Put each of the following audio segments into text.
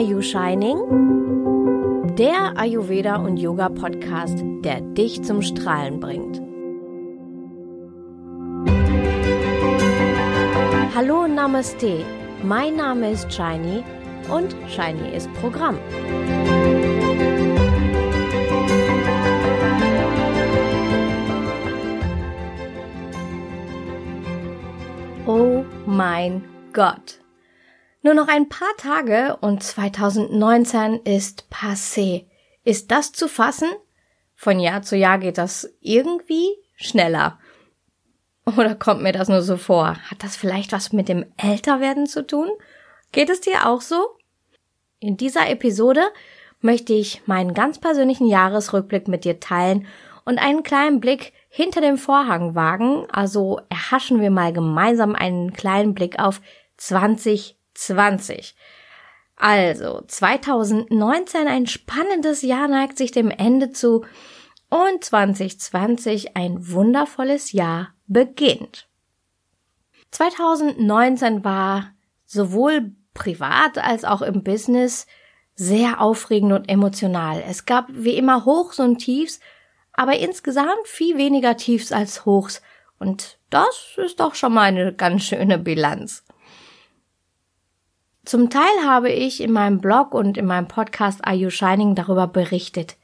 Are You Shining? Der Ayurveda und Yoga Podcast, der dich zum Strahlen bringt. Hallo Namaste, mein Name ist Shiny und Shiny ist Programm. Oh mein Gott. Nur noch ein paar Tage und 2019 ist passé. Ist das zu fassen? Von Jahr zu Jahr geht das irgendwie schneller. Oder kommt mir das nur so vor? Hat das vielleicht was mit dem Älterwerden zu tun? Geht es dir auch so? In dieser Episode möchte ich meinen ganz persönlichen Jahresrückblick mit dir teilen und einen kleinen Blick hinter dem Vorhang wagen. Also erhaschen wir mal gemeinsam einen kleinen Blick auf 20 2020. Also 2019 ein spannendes Jahr neigt sich dem Ende zu und 2020 ein wundervolles Jahr beginnt. 2019 war sowohl privat als auch im Business sehr aufregend und emotional. Es gab wie immer Hochs und Tiefs, aber insgesamt viel weniger Tiefs als Hochs. Und das ist doch schon mal eine ganz schöne Bilanz. Zum Teil habe ich in meinem Blog und in meinem Podcast Are You Shining darüber berichtet.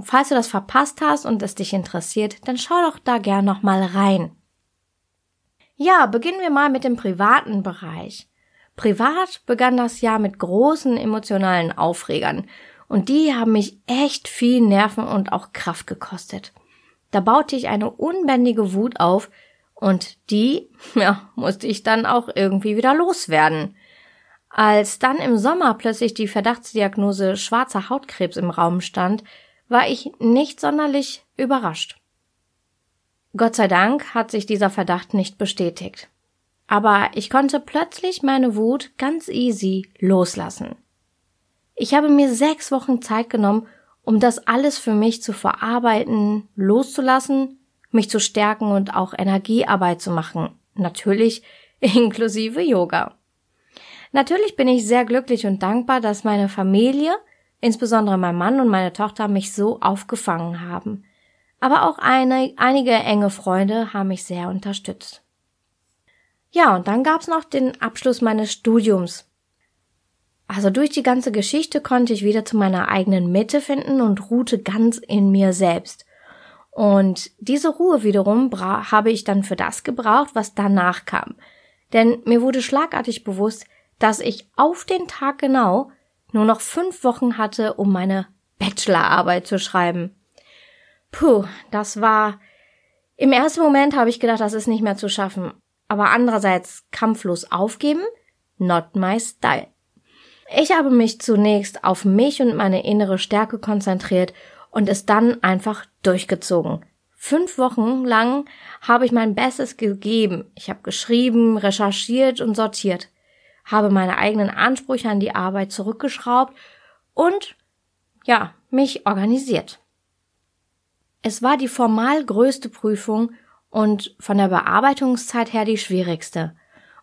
falls du das verpasst hast und es dich interessiert, dann schau doch da gern noch mal rein. Ja, beginnen wir mal mit dem privaten Bereich. Privat begann das Jahr mit großen emotionalen Aufregern und die haben mich echt viel Nerven und auch Kraft gekostet. Da baute ich eine unbändige Wut auf und die, ja, musste ich dann auch irgendwie wieder loswerden. Als dann im Sommer plötzlich die Verdachtsdiagnose schwarzer Hautkrebs im Raum stand, war ich nicht sonderlich überrascht. Gott sei Dank hat sich dieser Verdacht nicht bestätigt. Aber ich konnte plötzlich meine Wut ganz easy loslassen. Ich habe mir sechs Wochen Zeit genommen, um das alles für mich zu verarbeiten, loszulassen, mich zu stärken und auch Energiearbeit zu machen. Natürlich inklusive Yoga. Natürlich bin ich sehr glücklich und dankbar, dass meine Familie, insbesondere mein Mann und meine Tochter, mich so aufgefangen haben. Aber auch eine, einige enge Freunde haben mich sehr unterstützt. Ja, und dann gab's noch den Abschluss meines Studiums. Also durch die ganze Geschichte konnte ich wieder zu meiner eigenen Mitte finden und ruhte ganz in mir selbst. Und diese Ruhe wiederum habe ich dann für das gebraucht, was danach kam. Denn mir wurde schlagartig bewusst, dass ich auf den Tag genau nur noch fünf Wochen hatte, um meine Bachelorarbeit zu schreiben. Puh, das war. Im ersten Moment habe ich gedacht, das ist nicht mehr zu schaffen. Aber andererseits kampflos aufgeben? Not my style. Ich habe mich zunächst auf mich und meine innere Stärke konzentriert und es dann einfach durchgezogen. Fünf Wochen lang habe ich mein Bestes gegeben. Ich habe geschrieben, recherchiert und sortiert habe meine eigenen Ansprüche an die Arbeit zurückgeschraubt und ja, mich organisiert. Es war die formal größte Prüfung und von der Bearbeitungszeit her die schwierigste.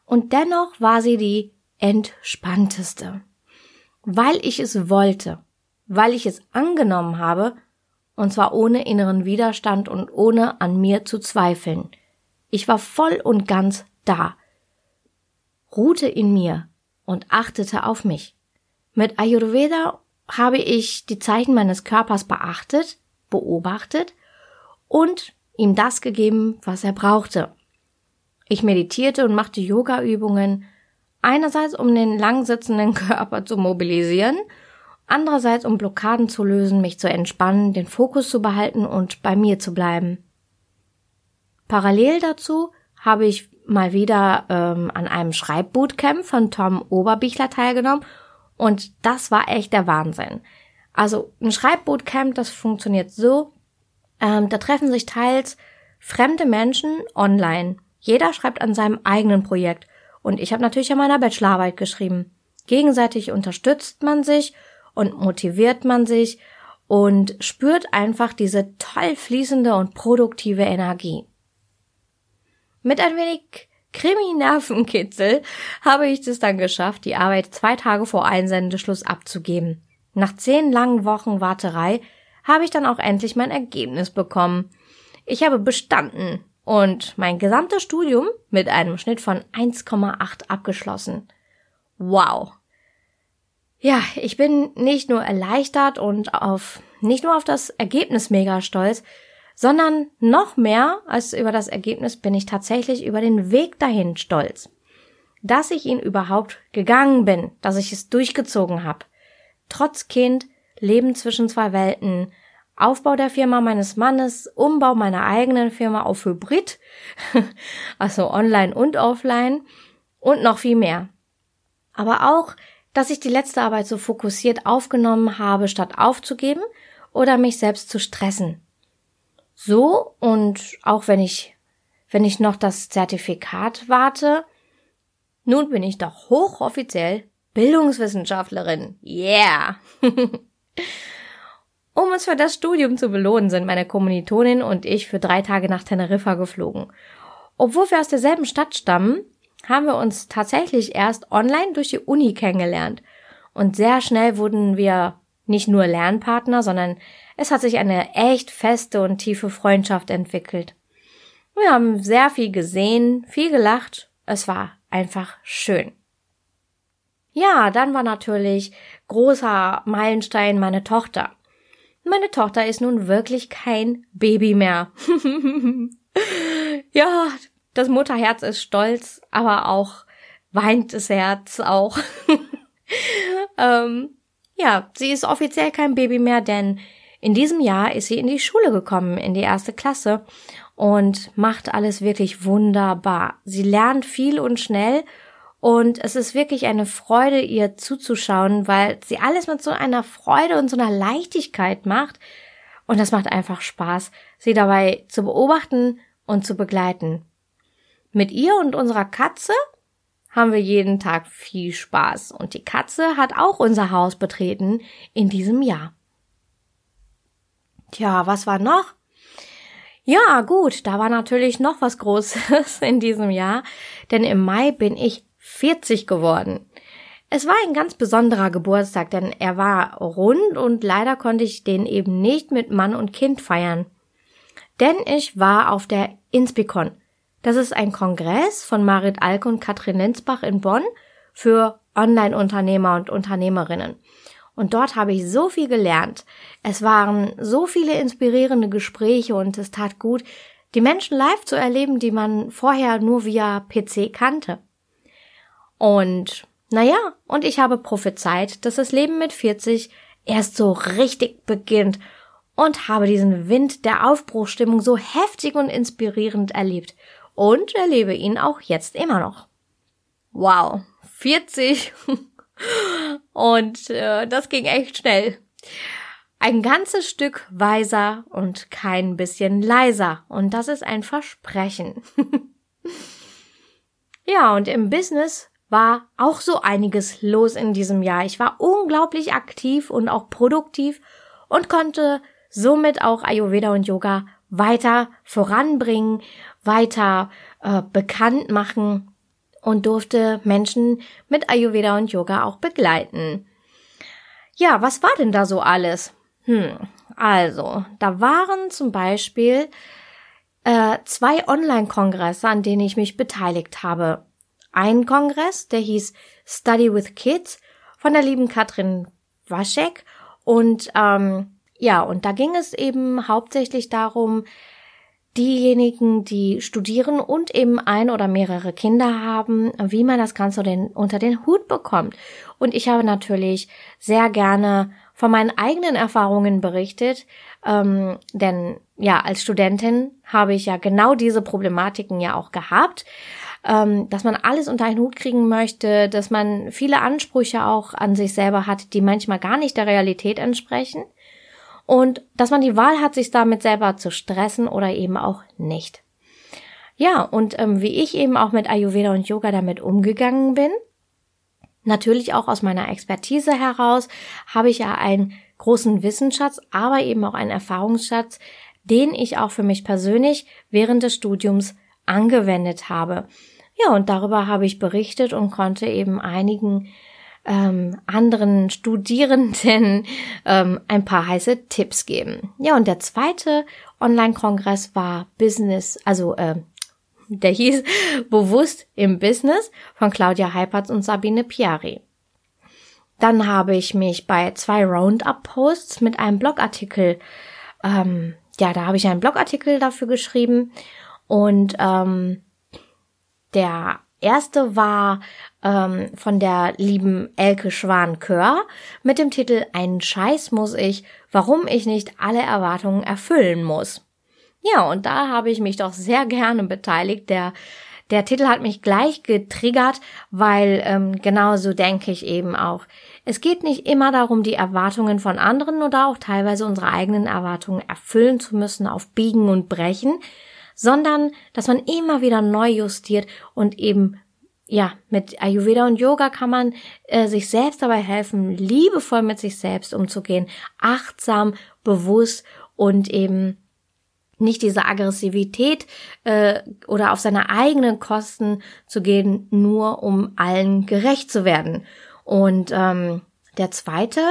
Und dennoch war sie die entspannteste. Weil ich es wollte, weil ich es angenommen habe, und zwar ohne inneren Widerstand und ohne an mir zu zweifeln. Ich war voll und ganz da, ruhte in mir und achtete auf mich. Mit Ayurveda habe ich die Zeichen meines Körpers beachtet, beobachtet und ihm das gegeben, was er brauchte. Ich meditierte und machte Yoga-Übungen, einerseits um den langsitzenden Körper zu mobilisieren, andererseits um Blockaden zu lösen, mich zu entspannen, den Fokus zu behalten und bei mir zu bleiben. Parallel dazu habe ich mal wieder ähm, an einem Schreibbootcamp von Tom Oberbichler teilgenommen und das war echt der Wahnsinn. Also ein Schreibbootcamp, das funktioniert so, ähm, da treffen sich teils fremde Menschen online. Jeder schreibt an seinem eigenen Projekt und ich habe natürlich an meiner Bachelorarbeit geschrieben. Gegenseitig unterstützt man sich und motiviert man sich und spürt einfach diese toll fließende und produktive Energie. Mit ein wenig Krimi-Nervenkitzel habe ich es dann geschafft, die Arbeit zwei Tage vor Einsendeschluss abzugeben. Nach zehn langen Wochen Warterei habe ich dann auch endlich mein Ergebnis bekommen. Ich habe bestanden und mein gesamtes Studium mit einem Schnitt von 1,8 abgeschlossen. Wow. Ja, ich bin nicht nur erleichtert und auf, nicht nur auf das Ergebnis mega stolz, sondern noch mehr als über das Ergebnis bin ich tatsächlich über den Weg dahin stolz. Dass ich ihn überhaupt gegangen bin, dass ich es durchgezogen habe. Trotz Kind, Leben zwischen zwei Welten, Aufbau der Firma meines Mannes, Umbau meiner eigenen Firma auf Hybrid, also online und offline und noch viel mehr. Aber auch, dass ich die letzte Arbeit so fokussiert aufgenommen habe, statt aufzugeben oder mich selbst zu stressen. So und auch wenn ich, wenn ich noch das Zertifikat warte, nun bin ich doch hochoffiziell Bildungswissenschaftlerin. Yeah! um uns für das Studium zu belohnen, sind meine Kommilitonin und ich für drei Tage nach Teneriffa geflogen. Obwohl wir aus derselben Stadt stammen, haben wir uns tatsächlich erst online durch die Uni kennengelernt. Und sehr schnell wurden wir nicht nur Lernpartner, sondern es hat sich eine echt feste und tiefe Freundschaft entwickelt. Wir haben sehr viel gesehen, viel gelacht. Es war einfach schön. Ja, dann war natürlich großer Meilenstein meine Tochter. Meine Tochter ist nun wirklich kein Baby mehr. ja, das Mutterherz ist stolz, aber auch weint das Herz auch. ähm, ja, sie ist offiziell kein Baby mehr, denn in diesem Jahr ist sie in die Schule gekommen, in die erste Klasse und macht alles wirklich wunderbar. Sie lernt viel und schnell und es ist wirklich eine Freude, ihr zuzuschauen, weil sie alles mit so einer Freude und so einer Leichtigkeit macht. Und das macht einfach Spaß, sie dabei zu beobachten und zu begleiten. Mit ihr und unserer Katze haben wir jeden Tag viel Spaß und die Katze hat auch unser Haus betreten in diesem Jahr. Tja, was war noch? Ja, gut, da war natürlich noch was Großes in diesem Jahr, denn im Mai bin ich 40 geworden. Es war ein ganz besonderer Geburtstag, denn er war rund und leider konnte ich den eben nicht mit Mann und Kind feiern. Denn ich war auf der Inspicon, das ist ein Kongress von Marit Alk und Katrin Lenzbach in Bonn für Online-Unternehmer und Unternehmerinnen. Und dort habe ich so viel gelernt. Es waren so viele inspirierende Gespräche und es tat gut, die Menschen live zu erleben, die man vorher nur via PC kannte. Und naja, und ich habe prophezeit, dass das Leben mit 40 erst so richtig beginnt und habe diesen Wind der Aufbruchstimmung so heftig und inspirierend erlebt und erlebe ihn auch jetzt immer noch. Wow, 40 und äh, das ging echt schnell. Ein ganzes Stück weiser und kein bisschen leiser und das ist ein Versprechen. ja, und im Business war auch so einiges los in diesem Jahr. Ich war unglaublich aktiv und auch produktiv und konnte somit auch Ayurveda und Yoga weiter voranbringen, weiter äh, bekannt machen und durfte Menschen mit Ayurveda und Yoga auch begleiten. Ja, was war denn da so alles? Hm, also, da waren zum Beispiel äh, zwei Online-Kongresse, an denen ich mich beteiligt habe. Ein Kongress, der hieß Study with Kids von der lieben Katrin Waschek und ähm, ja, und da ging es eben hauptsächlich darum, diejenigen, die studieren und eben ein oder mehrere Kinder haben, wie man das Ganze unter den Hut bekommt. Und ich habe natürlich sehr gerne von meinen eigenen Erfahrungen berichtet, ähm, denn ja, als Studentin habe ich ja genau diese Problematiken ja auch gehabt, ähm, dass man alles unter einen Hut kriegen möchte, dass man viele Ansprüche auch an sich selber hat, die manchmal gar nicht der Realität entsprechen und dass man die Wahl hat, sich damit selber zu stressen oder eben auch nicht. Ja, und ähm, wie ich eben auch mit Ayurveda und Yoga damit umgegangen bin, natürlich auch aus meiner Expertise heraus, habe ich ja einen großen Wissensschatz, aber eben auch einen Erfahrungsschatz, den ich auch für mich persönlich während des Studiums angewendet habe. Ja, und darüber habe ich berichtet und konnte eben einigen ähm, anderen Studierenden ähm, ein paar heiße Tipps geben. Ja, und der zweite Online-Kongress war Business, also äh, der hieß Bewusst im Business von Claudia Heipertz und Sabine Piari. Dann habe ich mich bei zwei Roundup-Posts mit einem Blogartikel, ähm, ja, da habe ich einen Blogartikel dafür geschrieben und ähm, der erste war ähm, von der lieben Elke Schwan-Kör mit dem Titel Einen Scheiß muss ich, warum ich nicht alle Erwartungen erfüllen muss. Ja, und da habe ich mich doch sehr gerne beteiligt. Der der Titel hat mich gleich getriggert, weil ähm, genauso denke ich eben auch. Es geht nicht immer darum, die Erwartungen von anderen oder auch teilweise unsere eigenen Erwartungen erfüllen zu müssen auf Biegen und Brechen, sondern dass man immer wieder neu justiert und eben ja, mit Ayurveda und Yoga kann man äh, sich selbst dabei helfen, liebevoll mit sich selbst umzugehen, achtsam, bewusst und eben nicht diese Aggressivität äh, oder auf seine eigenen Kosten zu gehen, nur um allen gerecht zu werden. Und ähm, der zweite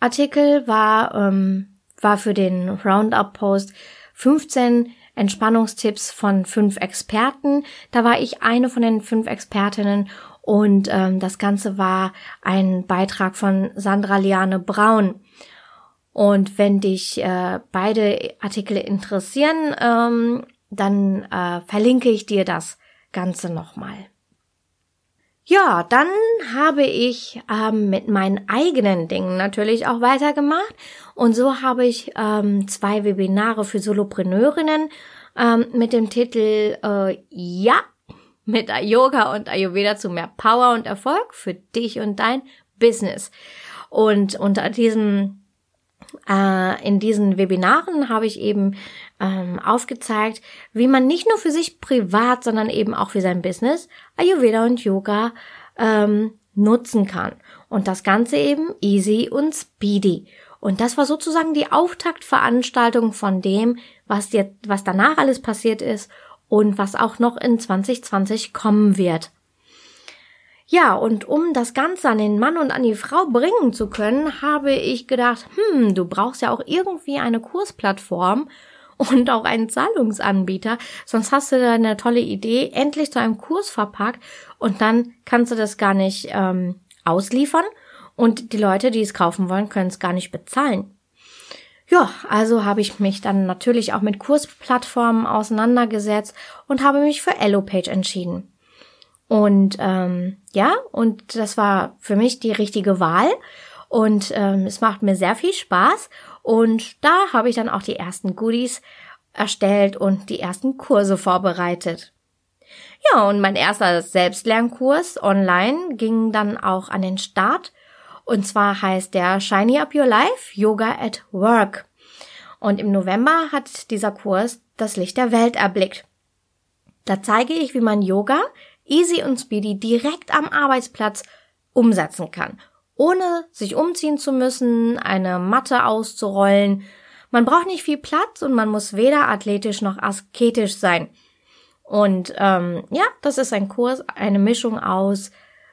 Artikel war ähm, war für den Roundup Post 15 Entspannungstipps von fünf Experten. Da war ich eine von den fünf Expertinnen und ähm, das Ganze war ein Beitrag von Sandra Liane Braun. Und wenn dich äh, beide Artikel interessieren, ähm, dann äh, verlinke ich dir das Ganze nochmal. Ja, dann habe ich ähm, mit meinen eigenen Dingen natürlich auch weitergemacht. Und so habe ich ähm, zwei Webinare für Solopreneurinnen ähm, mit dem Titel äh, Ja, mit Yoga und Ayurveda zu mehr Power und Erfolg für dich und dein Business. Und unter diesem äh, in diesen Webinaren habe ich eben ähm, aufgezeigt, wie man nicht nur für sich privat, sondern eben auch für sein Business Ayurveda und Yoga ähm, nutzen kann. Und das Ganze eben easy und speedy. Und das war sozusagen die Auftaktveranstaltung von dem, was dir, was danach alles passiert ist und was auch noch in 2020 kommen wird. Ja, und um das Ganze an den Mann und an die Frau bringen zu können, habe ich gedacht, hm, du brauchst ja auch irgendwie eine Kursplattform und auch einen Zahlungsanbieter, sonst hast du da eine tolle Idee, endlich zu einem Kurs verpackt und dann kannst du das gar nicht ähm, ausliefern und die Leute, die es kaufen wollen, können es gar nicht bezahlen. Ja, also habe ich mich dann natürlich auch mit Kursplattformen auseinandergesetzt und habe mich für Elopage entschieden. Und ähm, ja, und das war für mich die richtige Wahl. Und ähm, es macht mir sehr viel Spaß. Und da habe ich dann auch die ersten Goodies erstellt und die ersten Kurse vorbereitet. Ja, und mein erster Selbstlernkurs online ging dann auch an den Start. Und zwar heißt der Shiny Up Your Life Yoga at Work. Und im November hat dieser Kurs das Licht der Welt erblickt. Da zeige ich, wie man Yoga easy und speedy direkt am Arbeitsplatz umsetzen kann, ohne sich umziehen zu müssen, eine Matte auszurollen. Man braucht nicht viel Platz und man muss weder athletisch noch asketisch sein. Und ähm, ja, das ist ein Kurs, eine Mischung aus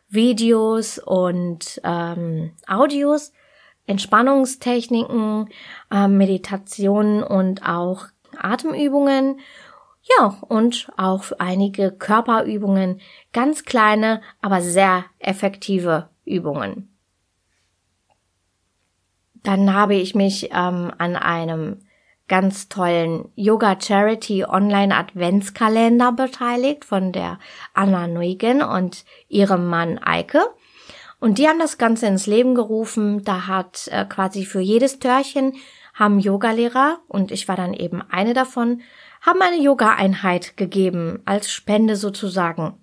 Videos und ähm, Audios, Entspannungstechniken, äh, Meditationen und auch Atemübungen ja, und auch einige Körperübungen, ganz kleine, aber sehr effektive Übungen. Dann habe ich mich ähm, an einem ganz tollen Yoga Charity Online Adventskalender beteiligt von der Anna Nuigen und ihrem Mann Eike. Und die haben das Ganze ins Leben gerufen. Da hat äh, quasi für jedes Törchen haben Yogalehrer und ich war dann eben eine davon haben eine Yoga-Einheit gegeben, als Spende sozusagen.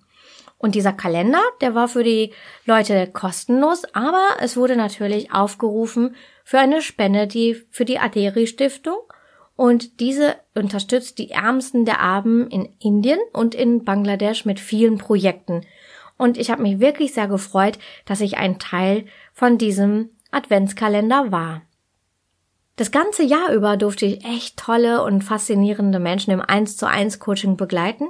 Und dieser Kalender, der war für die Leute kostenlos, aber es wurde natürlich aufgerufen für eine Spende, die für die Aderi Stiftung und diese unterstützt die Ärmsten der Armen in Indien und in Bangladesch mit vielen Projekten. Und ich habe mich wirklich sehr gefreut, dass ich ein Teil von diesem Adventskalender war. Das ganze Jahr über durfte ich echt tolle und faszinierende Menschen im 1 zu 1 Coaching begleiten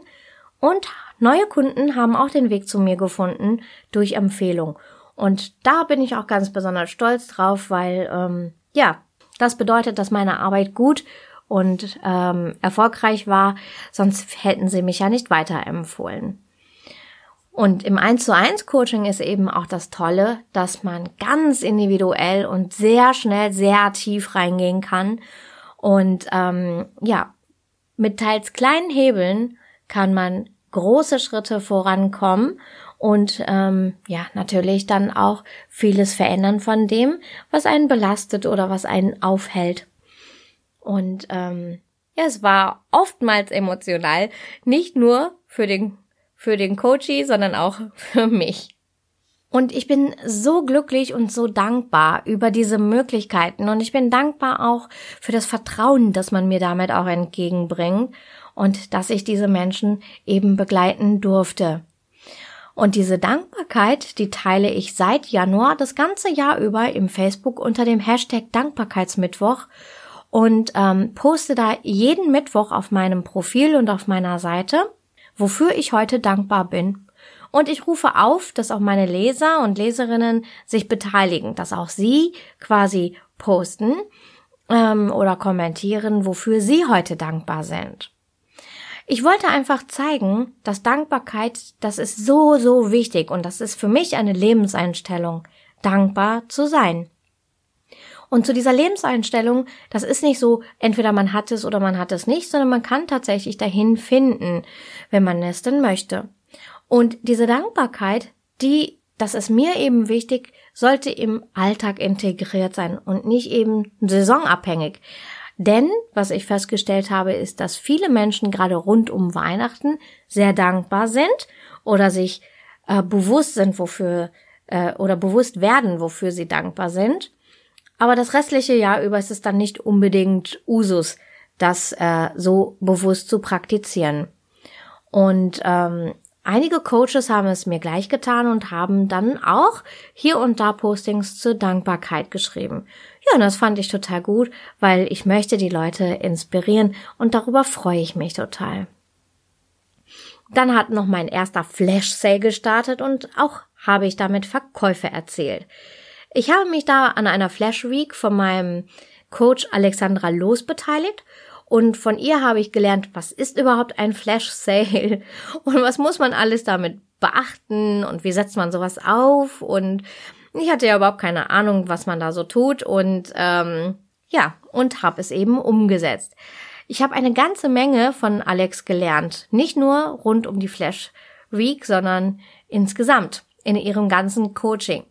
und neue Kunden haben auch den Weg zu mir gefunden durch Empfehlung. Und da bin ich auch ganz besonders stolz drauf, weil ähm, ja, das bedeutet, dass meine Arbeit gut und ähm, erfolgreich war, sonst hätten sie mich ja nicht weiterempfohlen. Und im 1 zu 1 Coaching ist eben auch das Tolle, dass man ganz individuell und sehr schnell, sehr tief reingehen kann. Und ähm, ja, mit teils kleinen Hebeln kann man große Schritte vorankommen und ähm, ja, natürlich dann auch vieles verändern von dem, was einen belastet oder was einen aufhält. Und ähm, ja, es war oftmals emotional, nicht nur für den für den Coachie, sondern auch für mich. Und ich bin so glücklich und so dankbar über diese Möglichkeiten und ich bin dankbar auch für das Vertrauen, das man mir damit auch entgegenbringt und dass ich diese Menschen eben begleiten durfte. Und diese Dankbarkeit, die teile ich seit Januar das ganze Jahr über im Facebook unter dem Hashtag Dankbarkeitsmittwoch und ähm, poste da jeden Mittwoch auf meinem Profil und auf meiner Seite wofür ich heute dankbar bin. Und ich rufe auf, dass auch meine Leser und Leserinnen sich beteiligen, dass auch sie quasi posten ähm, oder kommentieren, wofür sie heute dankbar sind. Ich wollte einfach zeigen, dass Dankbarkeit, das ist so, so wichtig und das ist für mich eine Lebenseinstellung, dankbar zu sein. Und zu dieser Lebenseinstellung, das ist nicht so, entweder man hat es oder man hat es nicht, sondern man kann tatsächlich dahin finden, wenn man es denn möchte. Und diese Dankbarkeit, die, das ist mir eben wichtig, sollte im Alltag integriert sein und nicht eben saisonabhängig. Denn was ich festgestellt habe, ist, dass viele Menschen gerade rund um Weihnachten sehr dankbar sind oder sich äh, bewusst sind, wofür äh, oder bewusst werden, wofür sie dankbar sind. Aber das restliche Jahr über ist es dann nicht unbedingt Usus, das äh, so bewusst zu praktizieren. Und ähm, einige Coaches haben es mir gleich getan und haben dann auch hier und da Postings zur Dankbarkeit geschrieben. Ja, und das fand ich total gut, weil ich möchte die Leute inspirieren und darüber freue ich mich total. Dann hat noch mein erster Flash Sale gestartet und auch habe ich damit Verkäufe erzählt. Ich habe mich da an einer Flash Week von meinem Coach Alexandra Los beteiligt und von ihr habe ich gelernt, was ist überhaupt ein Flash Sale und was muss man alles damit beachten und wie setzt man sowas auf und ich hatte ja überhaupt keine Ahnung, was man da so tut und ähm, ja, und habe es eben umgesetzt. Ich habe eine ganze Menge von Alex gelernt, nicht nur rund um die Flash Week, sondern insgesamt in ihrem ganzen Coaching.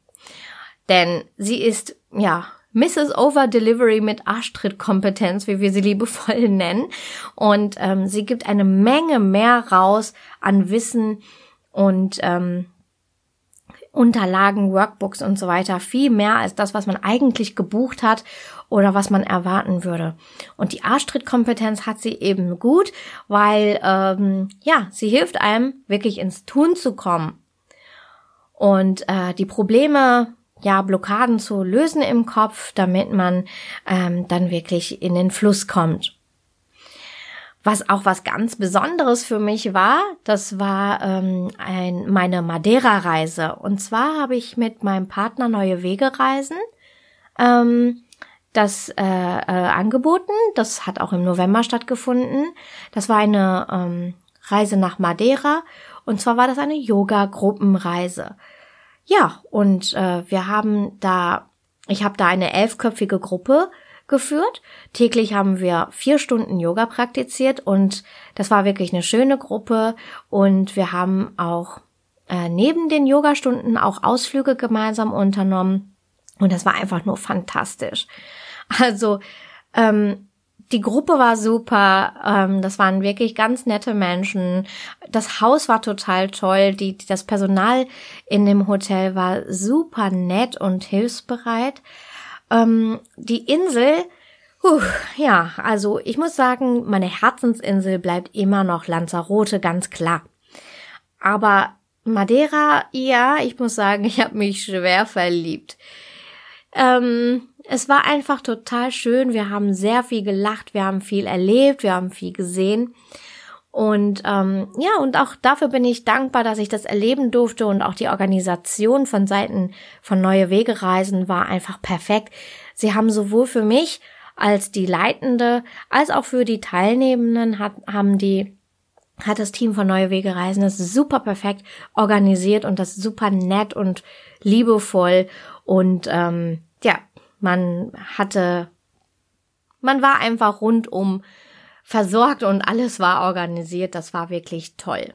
Denn sie ist, ja, Mrs. Over Delivery mit Arschtrittkompetenz, wie wir sie liebevoll nennen. Und ähm, sie gibt eine Menge mehr raus an Wissen und ähm, Unterlagen, Workbooks und so weiter. Viel mehr als das, was man eigentlich gebucht hat oder was man erwarten würde. Und die Arschtrittkompetenz hat sie eben gut, weil ähm, ja, sie hilft einem wirklich ins Tun zu kommen. Und äh, die Probleme ja, Blockaden zu lösen im Kopf, damit man ähm, dann wirklich in den Fluss kommt. Was auch was ganz Besonderes für mich war, das war ähm, ein, meine Madeira-Reise. Und zwar habe ich mit meinem Partner Neue Wege reisen ähm, das äh, äh, angeboten. Das hat auch im November stattgefunden. Das war eine ähm, Reise nach Madeira. Und zwar war das eine Yoga-Gruppenreise. Ja, und äh, wir haben da, ich habe da eine elfköpfige Gruppe geführt. Täglich haben wir vier Stunden Yoga praktiziert und das war wirklich eine schöne Gruppe und wir haben auch äh, neben den Yogastunden auch Ausflüge gemeinsam unternommen und das war einfach nur fantastisch. Also ähm, die Gruppe war super, ähm, das waren wirklich ganz nette Menschen. Das Haus war total toll, die, das Personal in dem Hotel war super nett und hilfsbereit. Ähm, die Insel, huh, ja, also ich muss sagen, meine Herzensinsel bleibt immer noch Lanzarote, ganz klar. Aber Madeira, ja, ich muss sagen, ich habe mich schwer verliebt. Ähm, es war einfach total schön. Wir haben sehr viel gelacht, wir haben viel erlebt, wir haben viel gesehen. Und ähm, ja, und auch dafür bin ich dankbar, dass ich das erleben durfte und auch die Organisation von Seiten von Neue Wege Reisen war einfach perfekt. Sie haben sowohl für mich als die Leitende als auch für die Teilnehmenden hat, haben die hat das Team von Neue Wege Reisen das super perfekt organisiert und das super nett und liebevoll und ähm, man hatte, man war einfach rundum versorgt und alles war organisiert. Das war wirklich toll.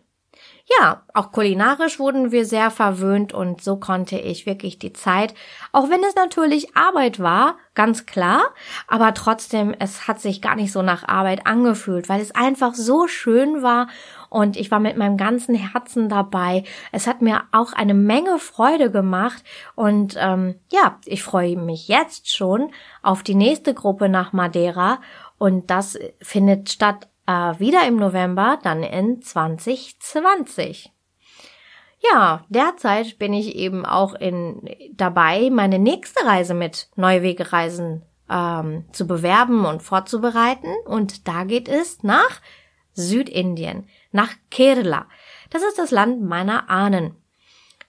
Ja, auch kulinarisch wurden wir sehr verwöhnt und so konnte ich wirklich die Zeit, auch wenn es natürlich Arbeit war, ganz klar, aber trotzdem, es hat sich gar nicht so nach Arbeit angefühlt, weil es einfach so schön war und ich war mit meinem ganzen Herzen dabei. Es hat mir auch eine Menge Freude gemacht und ähm, ja, ich freue mich jetzt schon auf die nächste Gruppe nach Madeira und das findet statt äh, wieder im November, dann in 2020. Ja, derzeit bin ich eben auch in, dabei, meine nächste Reise mit Neuwegereisen ähm, zu bewerben und vorzubereiten. Und da geht es nach Südindien, nach Kerala. Das ist das Land meiner Ahnen.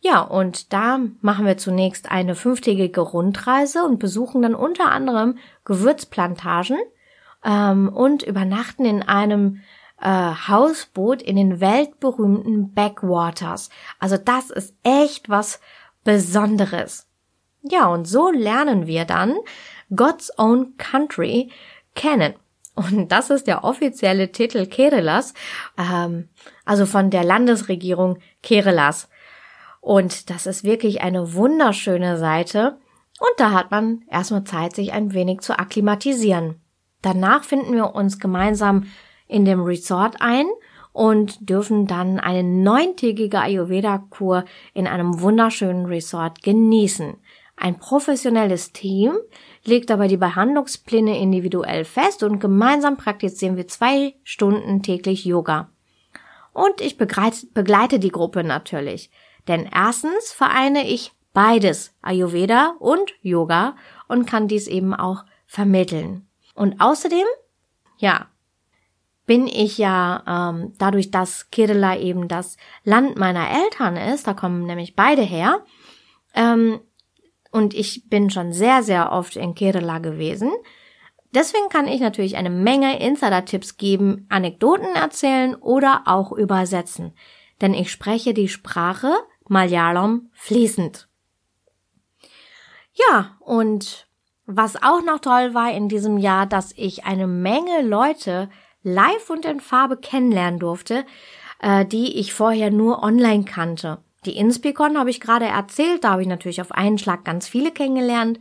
Ja, und da machen wir zunächst eine fünftägige Rundreise und besuchen dann unter anderem Gewürzplantagen, ähm, und übernachten in einem äh, Hausboot in den weltberühmten Backwaters. Also das ist echt was Besonderes. Ja, und so lernen wir dann God's Own Country kennen. Und das ist der offizielle Titel Kerelas, ähm, also von der Landesregierung Kerelas. Und das ist wirklich eine wunderschöne Seite. Und da hat man erstmal Zeit, sich ein wenig zu akklimatisieren. Danach finden wir uns gemeinsam in dem Resort ein und dürfen dann eine neuntägige Ayurveda-Kur in einem wunderschönen Resort genießen. Ein professionelles Team legt dabei die Behandlungspläne individuell fest und gemeinsam praktizieren wir zwei Stunden täglich Yoga. Und ich begleite die Gruppe natürlich. Denn erstens vereine ich beides, Ayurveda und Yoga, und kann dies eben auch vermitteln. Und außerdem, ja, bin ich ja ähm, dadurch, dass Kerala eben das Land meiner Eltern ist, da kommen nämlich beide her, ähm, und ich bin schon sehr, sehr oft in Kerala gewesen. Deswegen kann ich natürlich eine Menge Insider-Tipps geben, Anekdoten erzählen oder auch übersetzen. Denn ich spreche die Sprache Malayalam fließend. Ja, und was auch noch toll war in diesem Jahr, dass ich eine Menge Leute live und in Farbe kennenlernen durfte, äh, die ich vorher nur online kannte. Die Inspicon habe ich gerade erzählt, da habe ich natürlich auf einen Schlag ganz viele kennengelernt,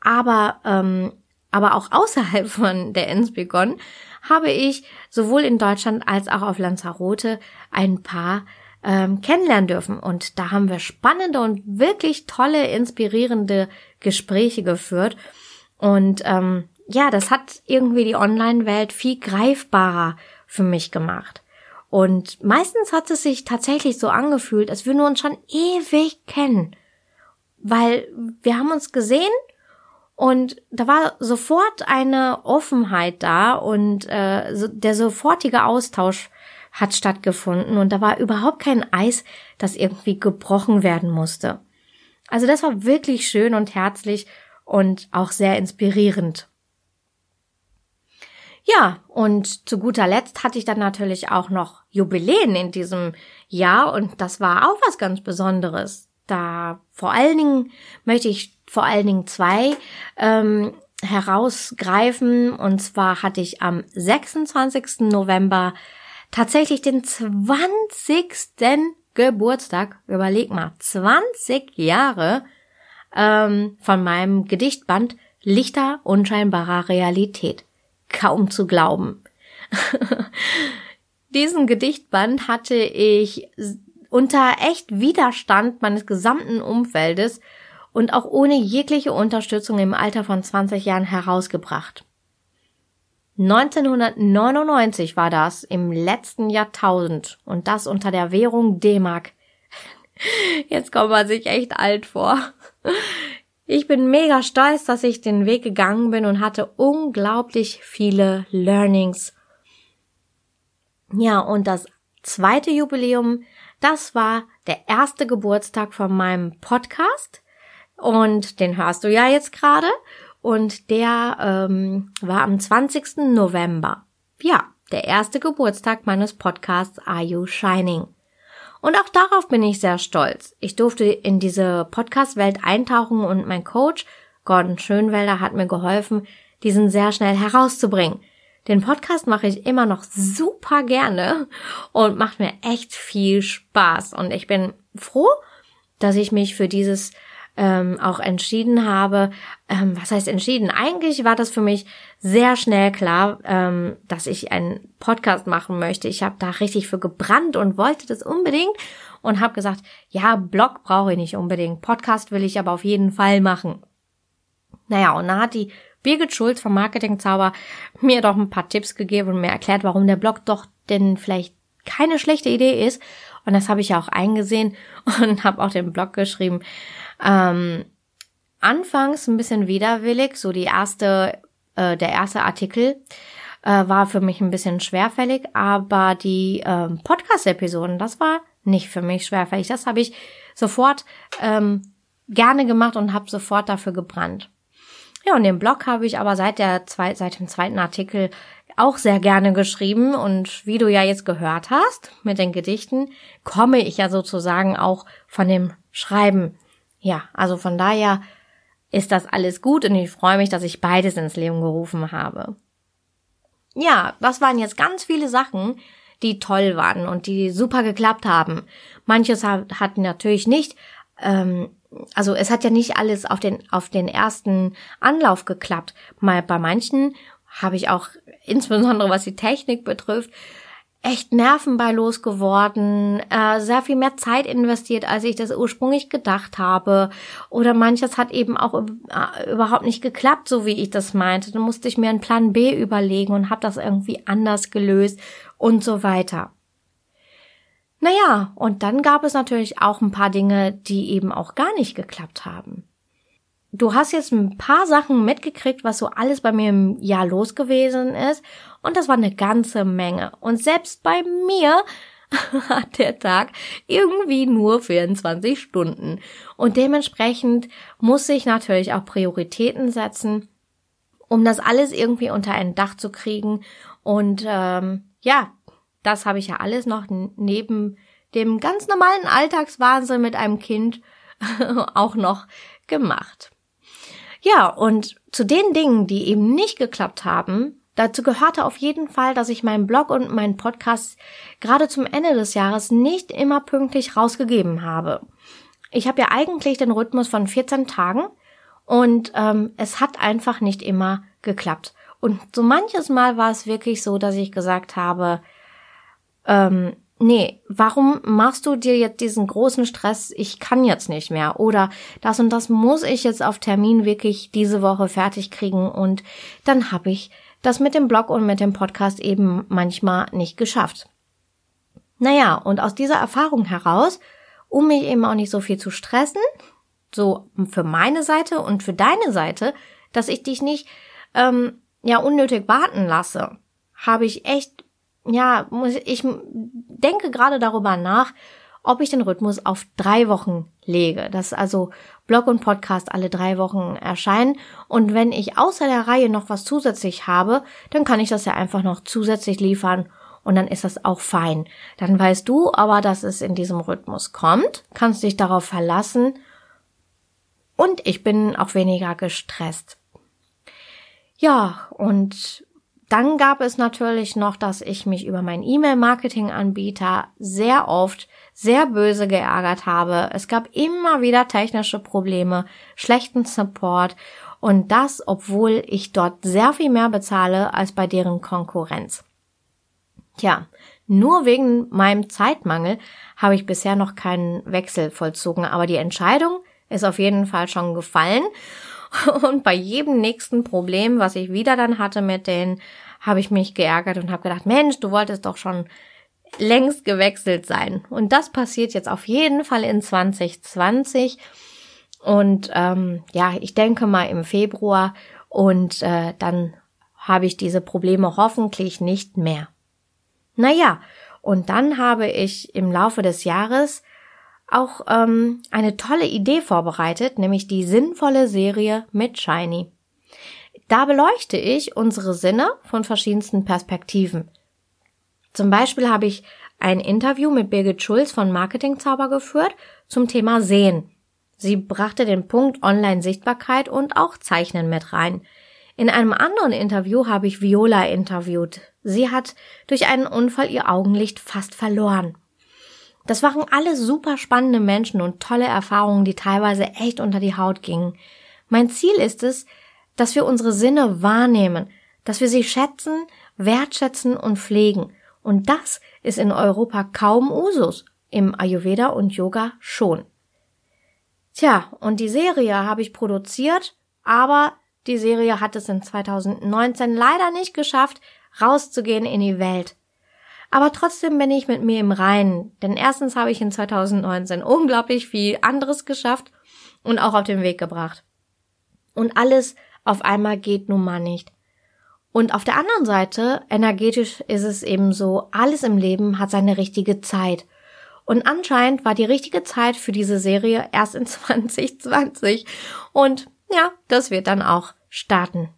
aber ähm, aber auch außerhalb von der Inspicon habe ich sowohl in Deutschland als auch auf Lanzarote ein paar ähm, kennenlernen dürfen. Und da haben wir spannende und wirklich tolle, inspirierende Gespräche geführt. Und ähm, ja, das hat irgendwie die Online-Welt viel greifbarer für mich gemacht. Und meistens hat es sich tatsächlich so angefühlt, als würden wir uns schon ewig kennen. Weil wir haben uns gesehen und da war sofort eine Offenheit da und äh, der sofortige Austausch hat stattgefunden und da war überhaupt kein Eis, das irgendwie gebrochen werden musste. Also das war wirklich schön und herzlich und auch sehr inspirierend. Ja, und zu guter Letzt hatte ich dann natürlich auch noch Jubiläen in diesem Jahr und das war auch was ganz Besonderes. Da vor allen Dingen möchte ich vor allen Dingen zwei ähm, herausgreifen und zwar hatte ich am 26. November tatsächlich den 20. Geburtstag, überleg mal, 20 Jahre ähm, von meinem Gedichtband Lichter unscheinbarer Realität. Kaum zu glauben. Diesen Gedichtband hatte ich unter echt Widerstand meines gesamten Umfeldes und auch ohne jegliche Unterstützung im Alter von 20 Jahren herausgebracht. 1999 war das im letzten Jahrtausend und das unter der Währung D-Mark. Jetzt kommt man sich echt alt vor. Ich bin mega stolz, dass ich den Weg gegangen bin und hatte unglaublich viele Learnings. Ja, und das zweite Jubiläum, das war der erste Geburtstag von meinem Podcast. Und den hörst du ja jetzt gerade. Und der ähm, war am 20. November. Ja, der erste Geburtstag meines Podcasts Are You Shining? Und auch darauf bin ich sehr stolz. Ich durfte in diese Podcast-Welt eintauchen und mein Coach, Gordon Schönwelder, hat mir geholfen, diesen sehr schnell herauszubringen. Den Podcast mache ich immer noch super gerne und macht mir echt viel Spaß. Und ich bin froh, dass ich mich für dieses ähm, auch entschieden habe. Ähm, was heißt entschieden? Eigentlich war das für mich sehr schnell klar, ähm, dass ich einen Podcast machen möchte. Ich habe da richtig für gebrannt und wollte das unbedingt und habe gesagt, ja, Blog brauche ich nicht unbedingt. Podcast will ich aber auf jeden Fall machen. Naja, und dann hat die Birgit Schulz vom Marketingzauber mir doch ein paar Tipps gegeben und mir erklärt, warum der Blog doch denn vielleicht keine schlechte Idee ist. Und das habe ich ja auch eingesehen und habe auch den Blog geschrieben. Ähm, anfangs ein bisschen widerwillig, so die erste, äh, der erste Artikel äh, war für mich ein bisschen schwerfällig, aber die äh, Podcast-Episoden, das war nicht für mich schwerfällig. Das habe ich sofort ähm, gerne gemacht und habe sofort dafür gebrannt. Ja, und den Blog habe ich aber seit der zwei, seit dem zweiten Artikel auch sehr gerne geschrieben und wie du ja jetzt gehört hast mit den Gedichten, komme ich ja sozusagen auch von dem Schreiben ja, also von daher ist das alles gut und ich freue mich, dass ich beides ins Leben gerufen habe. Ja, das waren jetzt ganz viele Sachen, die toll waren und die super geklappt haben. Manches hat, natürlich nicht, ähm, also es hat ja nicht alles auf den, auf den ersten Anlauf geklappt. Mal bei manchen habe ich auch, insbesondere was die Technik betrifft, echt Nerven bei losgeworden, äh, sehr viel mehr Zeit investiert, als ich das ursprünglich gedacht habe. Oder manches hat eben auch äh, überhaupt nicht geklappt, so wie ich das meinte. Dann musste ich mir einen Plan B überlegen und habe das irgendwie anders gelöst und so weiter. Naja, und dann gab es natürlich auch ein paar Dinge, die eben auch gar nicht geklappt haben. Du hast jetzt ein paar Sachen mitgekriegt, was so alles bei mir im Jahr los gewesen ist. Und das war eine ganze Menge. Und selbst bei mir hat der Tag irgendwie nur 24 Stunden. Und dementsprechend muss ich natürlich auch Prioritäten setzen, um das alles irgendwie unter ein Dach zu kriegen. Und ähm, ja, das habe ich ja alles noch neben dem ganz normalen Alltagswahnsinn mit einem Kind auch noch gemacht. Ja, und zu den Dingen, die eben nicht geklappt haben, dazu gehörte auf jeden Fall, dass ich meinen Blog und meinen Podcast gerade zum Ende des Jahres nicht immer pünktlich rausgegeben habe. Ich habe ja eigentlich den Rhythmus von 14 Tagen und ähm, es hat einfach nicht immer geklappt. Und so manches Mal war es wirklich so, dass ich gesagt habe, ähm, nee, warum machst du dir jetzt diesen großen Stress, ich kann jetzt nicht mehr oder das und das muss ich jetzt auf Termin wirklich diese Woche fertig kriegen und dann habe ich das mit dem Blog und mit dem Podcast eben manchmal nicht geschafft. Naja, und aus dieser Erfahrung heraus, um mich eben auch nicht so viel zu stressen, so für meine Seite und für deine Seite, dass ich dich nicht ähm, ja unnötig warten lasse, habe ich echt ja, muss ich denke gerade darüber nach, ob ich den Rhythmus auf drei Wochen lege, dass also Blog und Podcast alle drei Wochen erscheinen. Und wenn ich außer der Reihe noch was zusätzlich habe, dann kann ich das ja einfach noch zusätzlich liefern und dann ist das auch fein. Dann weißt du aber, dass es in diesem Rhythmus kommt, kannst dich darauf verlassen und ich bin auch weniger gestresst. Ja, und dann gab es natürlich noch, dass ich mich über meinen E-Mail-Marketing-Anbieter sehr oft sehr böse geärgert habe. Es gab immer wieder technische Probleme, schlechten Support und das, obwohl ich dort sehr viel mehr bezahle als bei deren Konkurrenz. Tja, nur wegen meinem Zeitmangel habe ich bisher noch keinen Wechsel vollzogen, aber die Entscheidung ist auf jeden Fall schon gefallen Und bei jedem nächsten Problem, was ich wieder dann hatte mit denen, habe ich mich geärgert und habe gedacht, Mensch, du wolltest doch schon längst gewechselt sein. Und das passiert jetzt auf jeden Fall in 2020. Und ähm, ja, ich denke mal im Februar und äh, dann habe ich diese Probleme hoffentlich nicht mehr. Naja, und dann habe ich im Laufe des Jahres auch ähm, eine tolle Idee vorbereitet, nämlich die sinnvolle Serie mit Shiny. Da beleuchte ich unsere Sinne von verschiedensten Perspektiven. Zum Beispiel habe ich ein Interview mit Birgit Schulz von Marketingzauber geführt zum Thema Sehen. Sie brachte den Punkt Online-Sichtbarkeit und auch Zeichnen mit rein. In einem anderen Interview habe ich Viola interviewt. Sie hat durch einen Unfall ihr Augenlicht fast verloren. Das waren alle super spannende Menschen und tolle Erfahrungen, die teilweise echt unter die Haut gingen. Mein Ziel ist es, dass wir unsere Sinne wahrnehmen, dass wir sie schätzen, wertschätzen und pflegen. Und das ist in Europa kaum Usus, im Ayurveda und Yoga schon. Tja, und die Serie habe ich produziert, aber die Serie hat es in 2019 leider nicht geschafft, rauszugehen in die Welt. Aber trotzdem bin ich mit mir im Reinen, denn erstens habe ich in 2019 unglaublich viel anderes geschafft und auch auf den Weg gebracht. Und alles auf einmal geht nun mal nicht. Und auf der anderen Seite, energetisch ist es eben so, alles im Leben hat seine richtige Zeit. Und anscheinend war die richtige Zeit für diese Serie erst in 2020. Und ja, das wird dann auch starten.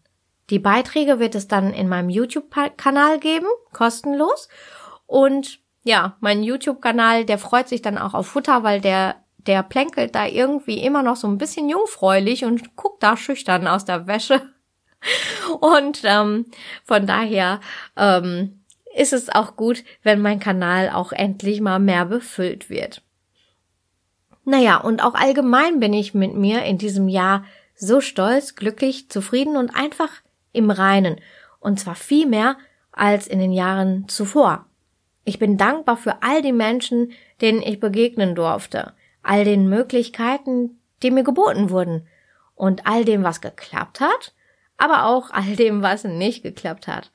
Die Beiträge wird es dann in meinem YouTube-Kanal geben, kostenlos. Und ja, mein YouTube-Kanal, der freut sich dann auch auf Futter, weil der der plänkelt da irgendwie immer noch so ein bisschen jungfräulich und guckt da schüchtern aus der Wäsche. Und ähm, von daher ähm, ist es auch gut, wenn mein Kanal auch endlich mal mehr befüllt wird. Naja, und auch allgemein bin ich mit mir in diesem Jahr so stolz, glücklich, zufrieden und einfach im Reinen. Und zwar viel mehr als in den Jahren zuvor. Ich bin dankbar für all die Menschen, denen ich begegnen durfte, all den Möglichkeiten, die mir geboten wurden und all dem, was geklappt hat, aber auch all dem, was nicht geklappt hat.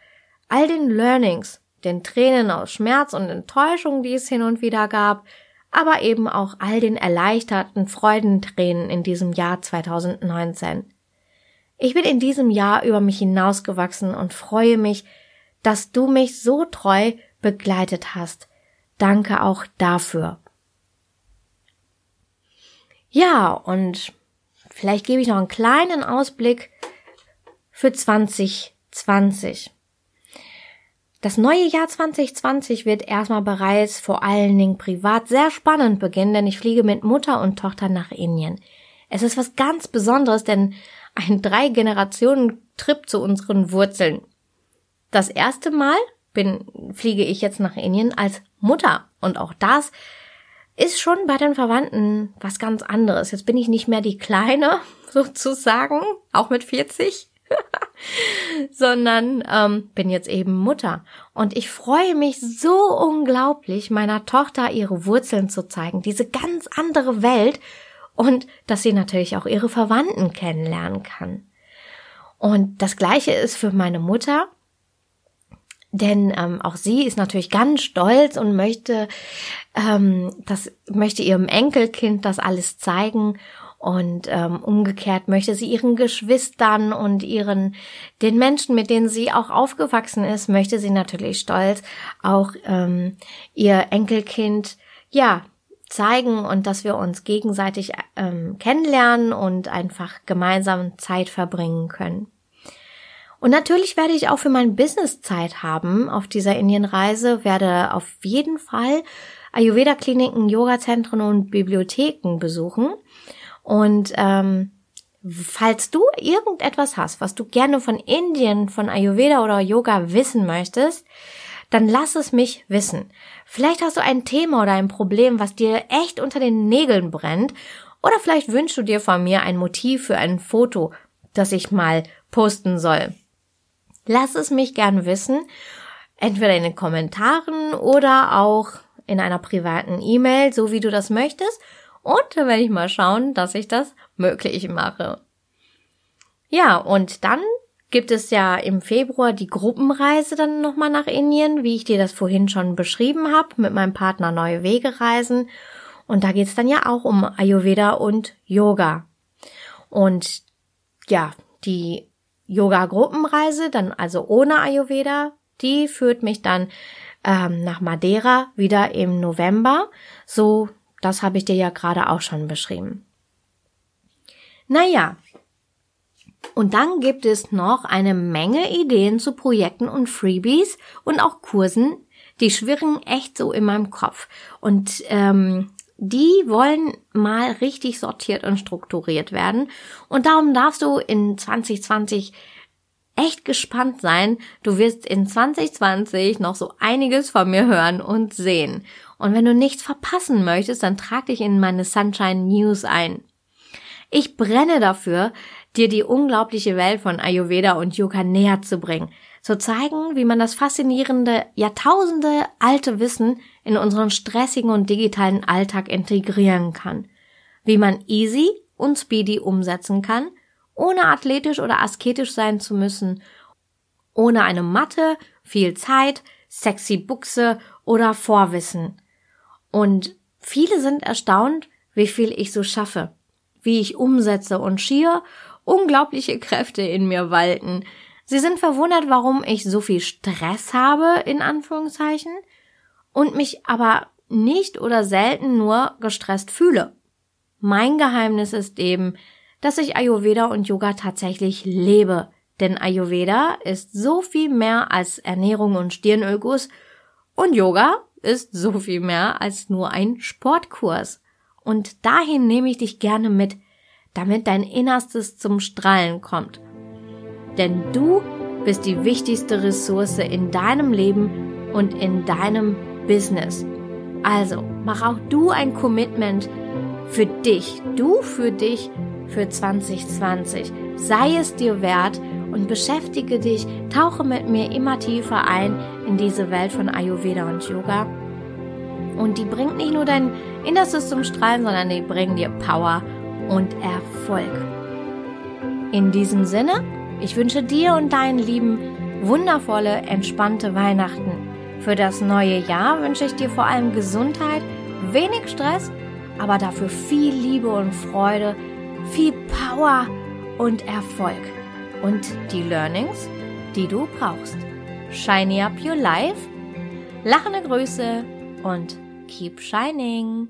All den Learnings, den Tränen aus Schmerz und Enttäuschung, die es hin und wieder gab, aber eben auch all den erleichterten Freudentränen in diesem Jahr 2019. Ich bin in diesem Jahr über mich hinausgewachsen und freue mich, dass du mich so treu begleitet hast. Danke auch dafür. Ja, und vielleicht gebe ich noch einen kleinen Ausblick für 2020. Das neue Jahr 2020 wird erstmal bereits vor allen Dingen privat sehr spannend beginnen, denn ich fliege mit Mutter und Tochter nach Indien. Es ist was ganz Besonderes, denn ein Drei-Generationen-Trip zu unseren Wurzeln. Das erste Mal bin, fliege ich jetzt nach Indien als Mutter. Und auch das ist schon bei den Verwandten was ganz anderes. Jetzt bin ich nicht mehr die Kleine, sozusagen, auch mit 40, sondern ähm, bin jetzt eben Mutter. Und ich freue mich so unglaublich, meiner Tochter ihre Wurzeln zu zeigen, diese ganz andere Welt und dass sie natürlich auch ihre Verwandten kennenlernen kann. Und das gleiche ist für meine Mutter. Denn ähm, auch sie ist natürlich ganz stolz und möchte, ähm, das möchte ihrem Enkelkind das alles zeigen und ähm, umgekehrt möchte sie ihren Geschwistern und ihren den Menschen, mit denen sie auch aufgewachsen ist, möchte sie natürlich stolz auch ähm, ihr Enkelkind ja zeigen und dass wir uns gegenseitig ähm, kennenlernen und einfach gemeinsam Zeit verbringen können. Und natürlich werde ich auch für mein Business Zeit haben auf dieser Indienreise, werde auf jeden Fall Ayurveda-Kliniken, Yoga-Zentren und Bibliotheken besuchen. Und ähm, falls du irgendetwas hast, was du gerne von Indien, von Ayurveda oder Yoga wissen möchtest, dann lass es mich wissen. Vielleicht hast du ein Thema oder ein Problem, was dir echt unter den Nägeln brennt, oder vielleicht wünschst du dir von mir ein Motiv für ein Foto, das ich mal posten soll. Lass es mich gern wissen, entweder in den Kommentaren oder auch in einer privaten E-Mail, so wie du das möchtest. Und dann werde ich mal schauen, dass ich das möglich mache. Ja, und dann gibt es ja im Februar die Gruppenreise dann nochmal nach Indien, wie ich dir das vorhin schon beschrieben habe, mit meinem Partner Neue Wege reisen. Und da geht es dann ja auch um Ayurveda und Yoga. Und ja, die Yoga-Gruppenreise, dann also ohne Ayurveda, die führt mich dann ähm, nach Madeira wieder im November. So, das habe ich dir ja gerade auch schon beschrieben. Naja, und dann gibt es noch eine Menge Ideen zu Projekten und Freebies und auch Kursen, die schwirren echt so in meinem Kopf. Und ähm, die wollen mal richtig sortiert und strukturiert werden. Und darum darfst du in 2020 echt gespannt sein. Du wirst in 2020 noch so einiges von mir hören und sehen. Und wenn du nichts verpassen möchtest, dann trag dich in meine Sunshine News ein. Ich brenne dafür, dir die unglaubliche Welt von Ayurveda und Yoga näher zu bringen, zu zeigen, wie man das faszinierende, Jahrtausende alte Wissen in unseren stressigen und digitalen Alltag integrieren kann, wie man easy und speedy umsetzen kann, ohne athletisch oder asketisch sein zu müssen, ohne eine Matte, viel Zeit, sexy Buchse oder Vorwissen. Und viele sind erstaunt, wie viel ich so schaffe, wie ich umsetze und schier unglaubliche Kräfte in mir walten. Sie sind verwundert, warum ich so viel Stress habe, in Anführungszeichen, und mich aber nicht oder selten nur gestresst fühle. Mein Geheimnis ist eben, dass ich Ayurveda und Yoga tatsächlich lebe. Denn Ayurveda ist so viel mehr als Ernährung und Stirnölguss und Yoga ist so viel mehr als nur ein Sportkurs. Und dahin nehme ich dich gerne mit, damit dein Innerstes zum Strahlen kommt. Denn du bist die wichtigste Ressource in deinem Leben und in deinem Business. Also mach auch du ein Commitment für dich, du für dich für 2020. Sei es dir wert und beschäftige dich, tauche mit mir immer tiefer ein in diese Welt von Ayurveda und Yoga. Und die bringt nicht nur dein Innerstes zum Strahlen, sondern die bringen dir Power und Erfolg. In diesem Sinne, ich wünsche dir und deinen Lieben wundervolle, entspannte Weihnachten. Für das neue Jahr wünsche ich dir vor allem Gesundheit, wenig Stress, aber dafür viel Liebe und Freude, viel Power und Erfolg und die Learnings, die du brauchst. Shiny up your life, lachende Grüße und keep shining.